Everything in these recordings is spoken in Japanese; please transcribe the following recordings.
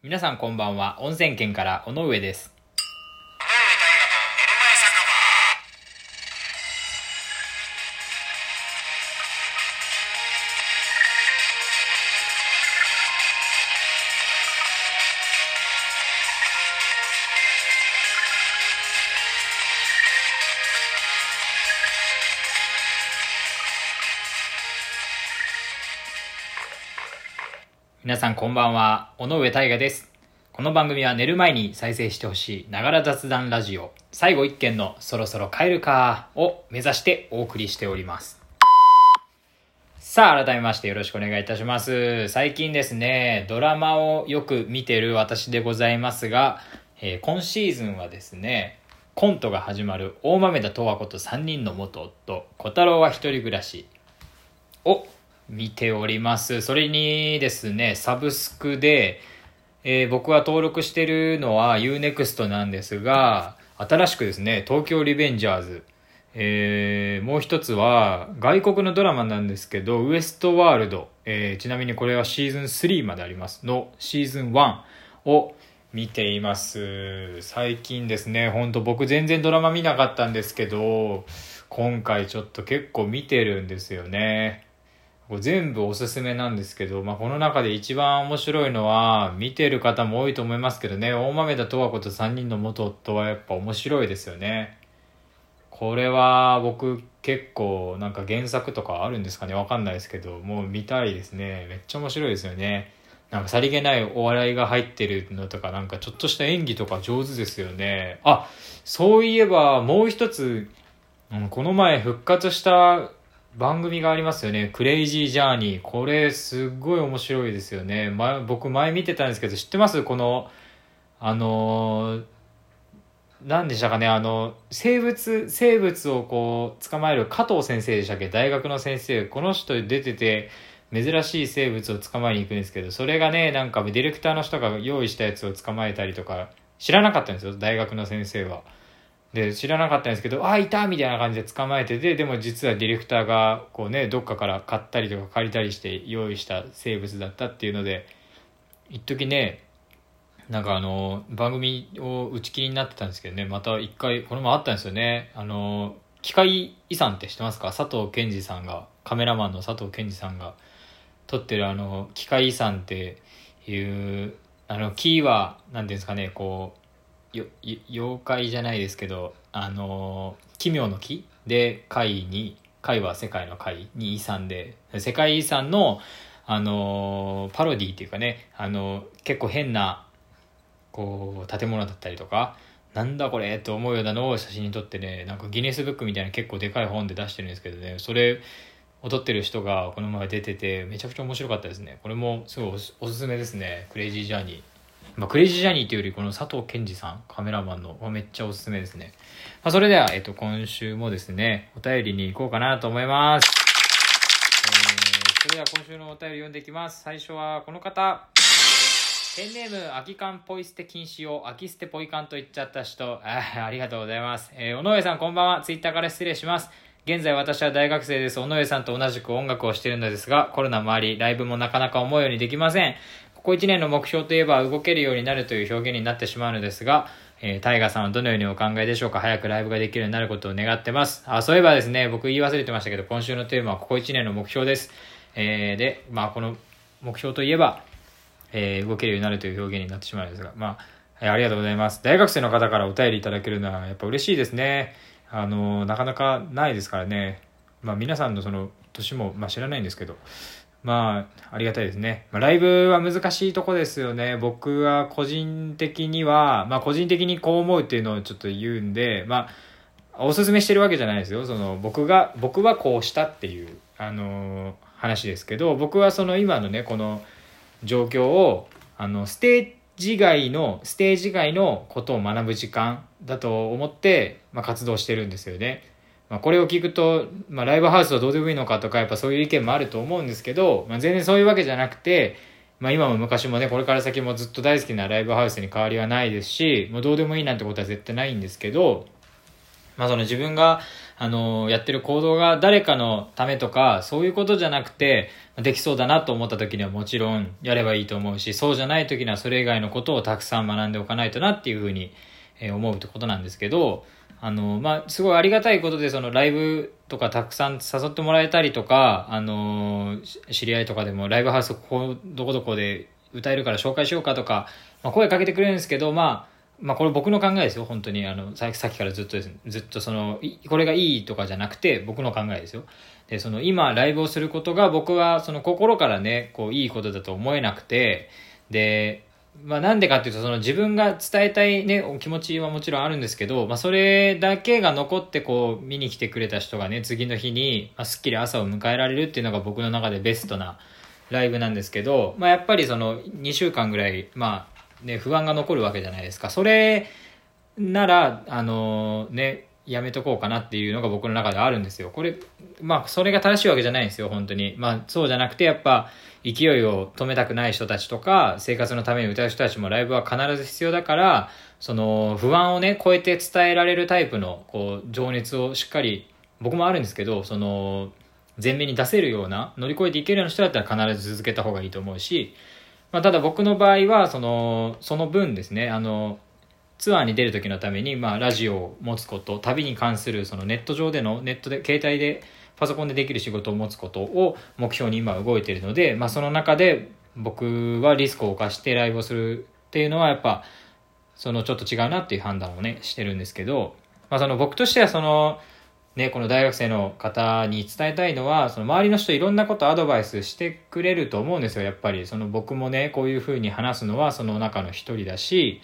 皆さんこんばんは。温泉県から尾上です。皆さんこんばんは。尾上大我です。この番組は寝る前に再生してほしいながら雑談ラジオ最後一件のそろそろ帰るかを目指してお送りしております。さあ、改めましてよろしくお願いいたします。最近ですね、ドラマをよく見てる私でございますが、えー今シーズンはですね、コントが始まる大豆田十和子と3人の元夫、小太郎は一人暮らしを見ております。それにですね、サブスクで、えー僕が登録してるのは UNEXT なんですが、新しくですね、東京リベンジャーズ、えーもう一つは外国のドラマなんですけど、ウエストワールド、えーちなみにこれはシーズン3までありますのシーズン1を見ています。最近ですね、ほんと僕全然ドラマ見なかったんですけど、今回ちょっと結構見てるんですよね。これ全部おすすめなんですけど、まあ、この中で一番面白いのは、見てる方も多いと思いますけどね、大豆田十和子と3人の元夫はやっぱ面白いですよね。これは僕結構なんか原作とかあるんですかね？わかんないですけど、もう見たいですね。めっちゃ面白いですよね。なんかさりげないお笑いが入ってるのとか、なんかちょっとした演技とか上手ですよね。あ、そういえばもう一つ、この前復活した番組がありますよね。クレイジージャーニー。これすっごい面白いですよね。前僕前見てたんですけど、知ってます？この、あのー何でしたかね、あの、生物、生物をこう、捕まえる加藤先生でしたっけ？大学の先生。この人出てて、珍しい生物を捕まえに行くんですけど、それがね、なんかディレクターの人が用意したやつを捕まえたりとか、知らなかったんですよ、大学の先生は。で、知らなかったんですけど、あ、いたみたいな感じで捕まえてて、でも実はディレクターが、こうね、どっかから買ったりとか借りたりして用意した生物だったっていうので、一時ね、なんかあの、番組を打ち切りになってたんですけどね、また一回、これもあったんですよね。あの、機械遺産って知ってますか？佐藤健二さんが、カメラマンの佐藤健二さんが撮ってるあの、機械遺産っていう、あの、木は、なんていうんですかね、こう、妖怪じゃないですけど、あの、奇妙の木で、貝に、貝は世界の貝に遺産で、世界遺産の、あの、パロディっていうかね、あの、結構変な、こう建物だったりとかなんだこれと思うようなのを写真に撮ってねなんかギネスブックみたいな結構でかい本で出してるんですけどねそれを撮ってる人がこの前出ててめちゃくちゃ面白かったですね。これもすごいおすすめですね。クレイジージャーニー。まあ、クレイジージャーニーというよりこの佐藤健二さんカメラマンのめっちゃおすすめですね、まあ、それでは、えっと、今週もですねお便りに行こうかなと思います、えーそれでは今週のお便り読んでいきます最初はこの方ペンネーム、空き缶ポイ捨て禁止を、空き捨てポイ缶と言っちゃった人、あありがとうございます。えー、尾上さんこんばんは。ツイッターから失礼します。現在私は大学生です。尾上さんと同じく音楽をしているのですが、コロナもあり、ライブもなかなか思うようにできません。ここ1年の目標といえば、動けるようになるという表現になってしまうのですが、えー、タイガーさんはどのようにお考えでしょうか？早くライブができるようになることを願ってます。あ、そういえばですね、僕言い忘れてましたけど、今週のテーマはここ1年の目標です。えー、で、まあこの目標といえば、えー動けるようになるという表現になってしまうんですが、まあ、えーありがとうございます。大学生の方からお便りいただけるのはやっぱ嬉しいですね。あの、なかなかないですからね。まあ皆さんのその年も、まあ知らないんですけど、まあ、ありがたいですね。まあ、ライブは難しいとこですよね。僕は個人的には、まあ個人的にこう思うっていうのをちょっと言うんで、まあ、おすすめしてるわけじゃないですよ。その僕が、僕はこうしたっていう、あの話ですけど、僕はその今のね、この、状況をあのステージ外のステージ外のことを学ぶ時間だと思って、まあ、活動してるんですよね。まあ、これを聞くと、まあ、ライブハウスはどうでもいいのかとかやっぱそういう意見もあると思うんですけど、まあ、全然そういうわけじゃなくて、まあ、今も昔もねこれから先もずっと大好きなライブハウスに変わりはないですしもうどうでもいいなんてことは絶対ないんですけどまあその自分が、あの、やってる行動が誰かのためとか、そういうことじゃなくて、できそうだなと思った時にはもちろんやればいいと思うし、そうじゃない時にはそれ以外のことをたくさん学んでおかないとなっていうふうに思うってことなんですけど、あの、まあ、すごいありがたいことで、そのライブとかたくさん誘ってもらえたりとか、あの、知り合いとかでもライブハウスここ、どこどこで歌えるから紹介しようかとか、まあ、声かけてくれるんですけど、まあ、まあこれ僕の考えですよ、本当に。あの、さっきからずっとです、ずっとその、これがいいとかじゃなくて、僕の考えですよ。で、その今ライブをすることが僕はその心からね、こういいことだと思えなくて、で、まあなんでかっていうと、その自分が伝えたいね、気持ちはもちろんあるんですけど、まあそれだけが残ってこう見に来てくれた人がね、次の日に、まあ、すっきり朝を迎えられるっていうのが僕の中でベストなライブなんですけど、まあやっぱりその2週間ぐらい、まあね、不安が残るわけじゃないですか。それなら、あのね、やめとこうかなっていうのが僕の中であるんですよ。これ、まあ、それが正しいわけじゃないんですよ、本当に。まあ、そうじゃなくて、やっぱ、勢いを止めたくない人たちとか、生活のために歌う人たちもライブは必ず必要だから、その、不安をね、超えて伝えられるタイプの、こう、情熱をしっかり、僕もあるんですけど、その、前面に出せるような、乗り越えていけるような人だったら必ず続けた方がいいと思うし、まあ、ただ僕の場合は、その、その分ですね、あの、ツアーに出る時のために、まあ、ラジオを持つこと、旅に関する、そのネット上での、ネットで、携帯で、パソコンでできる仕事を持つことを目標に今動いているので、まあ、その中で僕はリスクを冒してライブをするっていうのはやっぱ、そのちょっと違うなっていう判断をね、してるんですけど、まあ、その僕としてはその、ね、この大学生の方に伝えたいのは、その周りの人いろんなことアドバイスしてくれると思うんですよ、やっぱり。その僕もね、こういうふうに話すのはその中の一人だし、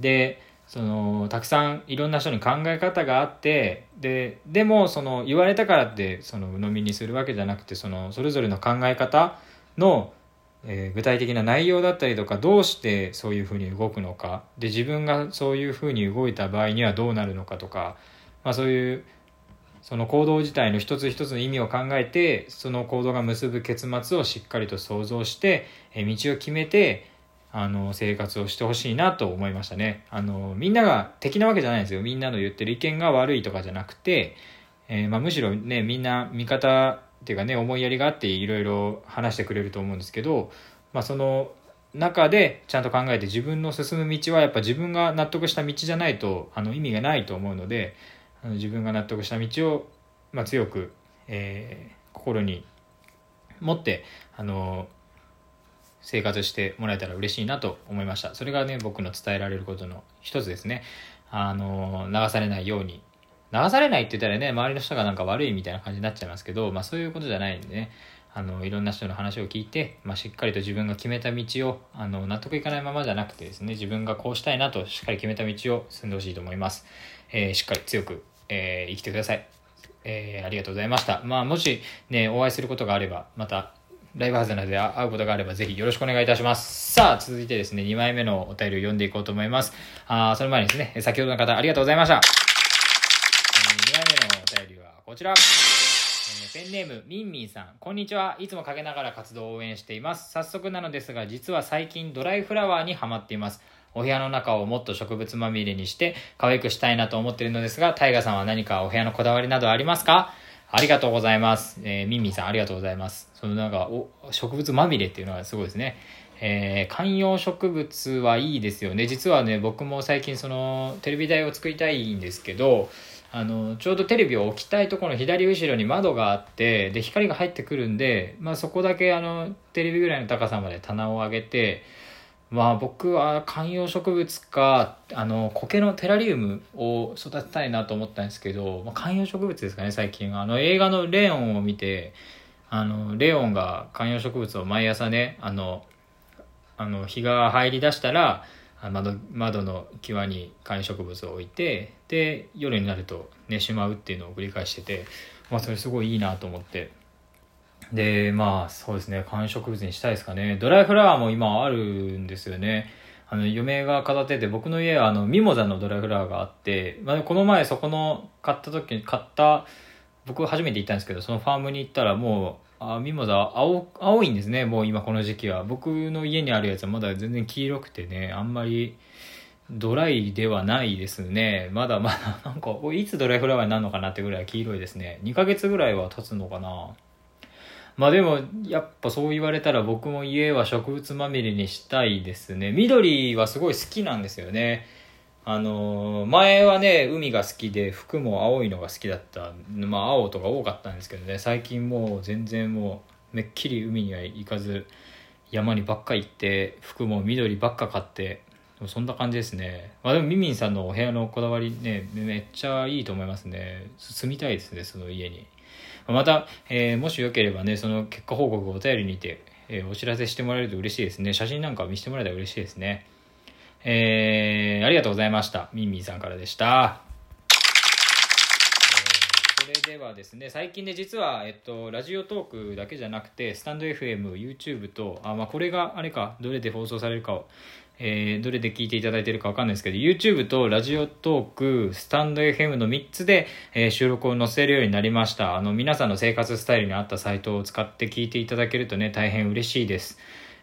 で、その、たくさんいろんな人に考え方があって、で、でも、その、言われたからって、その、鵜呑みにするわけじゃなくて、その、それぞれの考え方の、えー、具体的な内容だったりとか、どうしてそういうふうに動くのか、で、自分がそういうふうに動いた場合にはどうなるのかとか、まあそういうその行動自体の一つ一つの意味を考えてその行動が結ぶ結末をしっかりと想像してえ道を決めてあの生活をしてほしいなと思いましたね。あのみんなが敵なわけじゃないんですよ。みんなの言ってる意見が悪いとかじゃなくて、えー、まあ、むしろねみんな味方っていうかね思いやりがあっていろいろ話してくれると思うんですけど、まあ、その中でちゃんと考えて自分の進む道はやっぱ自分が納得した道じゃないとあの意味がないと思うのであの自分が納得した道を、まあ、強く、えー、心に持ってあの生活してもらえたら嬉しいなと思いました。それがね僕の伝えられることの一つですね。あの流されないように。流されないって言ったらね周りの人がなんか悪いみたいな感じになっちゃいますけど、まあ、そういうことじゃないんでね。あのいろんな人の話を聞いて、まあ、しっかりと自分が決めた道をあの納得いかないままじゃなくてですね自分がこうしたいなとしっかり決めた道を進んでほしいと思います、えー、しっかり強くえー、生きてください。えー、ありがとうございました。まあ、もしね、お会いすることがあれば、また、ライブハウスなどで会うことがあれば、ぜひよろしくお願いいたします。さあ、続いてですね、2枚目のお便りを読んでいこうと思います。あその前にですね、先ほどの方、ありがとうございました。え、2枚目のお便りはこちら。ペンネームみんみんさんこんにちはいつも陰ながら活動を応援しています早速なのですが実は最近ドライフラワーにハマっていますお部屋の中をもっと植物まみれにして可愛くしたいなと思っているのですが、タイガさんは何かお部屋のこだわりなどありますか？ありがとうございます。えー、ミミンさんありがとうございます。そのなんか、お、植物まみれっていうのはすごいですね。えー、観葉植物はいいですよね。実はね、僕も最近その、テレビ台を作りたいんですけど、あの、ちょうどテレビを置きたいところの左後ろに窓があって、で、光が入ってくるんで、まあそこだけあの、テレビぐらいの高さまで棚を上げて、まあ僕は観葉植物かあの苔のテラリウムを育てたいなと思ったんですけど、まあ、観葉植物ですかね最近あの映画の「レオン」を見てあのレオンが観葉植物を毎朝ねあのあの日が入りだしたら窓窓の際に観葉植物を置いてで夜になると寝しまうっていうのを繰り返してて、まあ、それすごいいいなと思って。で、まあ、そうですね、観葉植物にしたいですかね。ドライフラワーも今あるんですよね。あの、嫁が飾ってて、僕の家はあの、ミモザのドライフラワーがあって、まあ、この前そこの買った時に買った、僕初めて行ったんですけど、そのファームに行ったらもう、あミモザ青、青いんですね、もう今この時期は。僕の家にあるやつはまだ全然黄色くてね、あんまり、ドライではないですね。まだまだ、なんか、いつドライフラワーになるのかなってぐらい黄色いですね。2ヶ月ぐらいは経つのかな。まあでも、やっぱそう言われたら僕も家は植物まみれにしたいですね。緑はすごい好きなんですよね。あのー、前はね、海が好きで、服も青いのが好きだった。まあ青とか多かったんですけどね、最近もう全然もう、めっきり海には行かず、山にばっか行って、服も緑ばっか買って、そんな感じですね。まあでもミミンさんのお部屋のこだわりね、めっちゃいいと思いますね。住みたいですね、その家に。また、えー、もしよければね、その結果報告をお便りにて、えー、お知らせしてもらえると嬉しいですね。写真なんか見せてもらえたら嬉しいですね。えー、ありがとうございました。ミンミンさんからでした。それではですね、最近ね、実は、えっと、ラジオトークだけじゃなくて、スタンド FM、YouTube と、あ、まあ、これがあれか、どれで放送されるかをえー、どれで聞いていただいてるかわかんないですけど、YouTube とラジオトーク、スタンド FM の3つで、えー、収録を載せるようになりました。あの、皆さんの生活スタイルに合ったサイトを使って聞いていただけるとね、大変嬉しいです。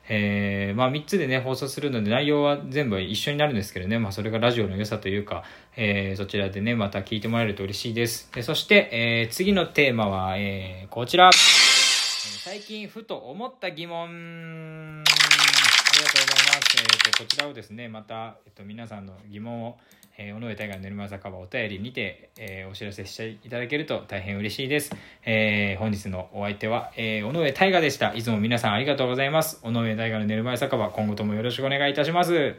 えー、まあ3つでね、放送するので内容は全部一緒になるんですけどね、まあそれがラジオの良さというか、えー、そちらでね、また聞いてもらえると嬉しいです。でそして、えー、次のテーマは、えー、こちら。最近ふと思った疑問。ありがとうございます。えっ、ー、と、こちらをですね、また、えっ、と、皆さんの疑問を、えー、尾上大河のぬるま酒場お便りにて、えー、お知らせしていただけると大変嬉しいです。えー、本日のお相手は、えー、尾上大河でした。いつも皆さんありがとうございます。尾上大河のぬる前酒場、今後ともよろしくお願いいたします。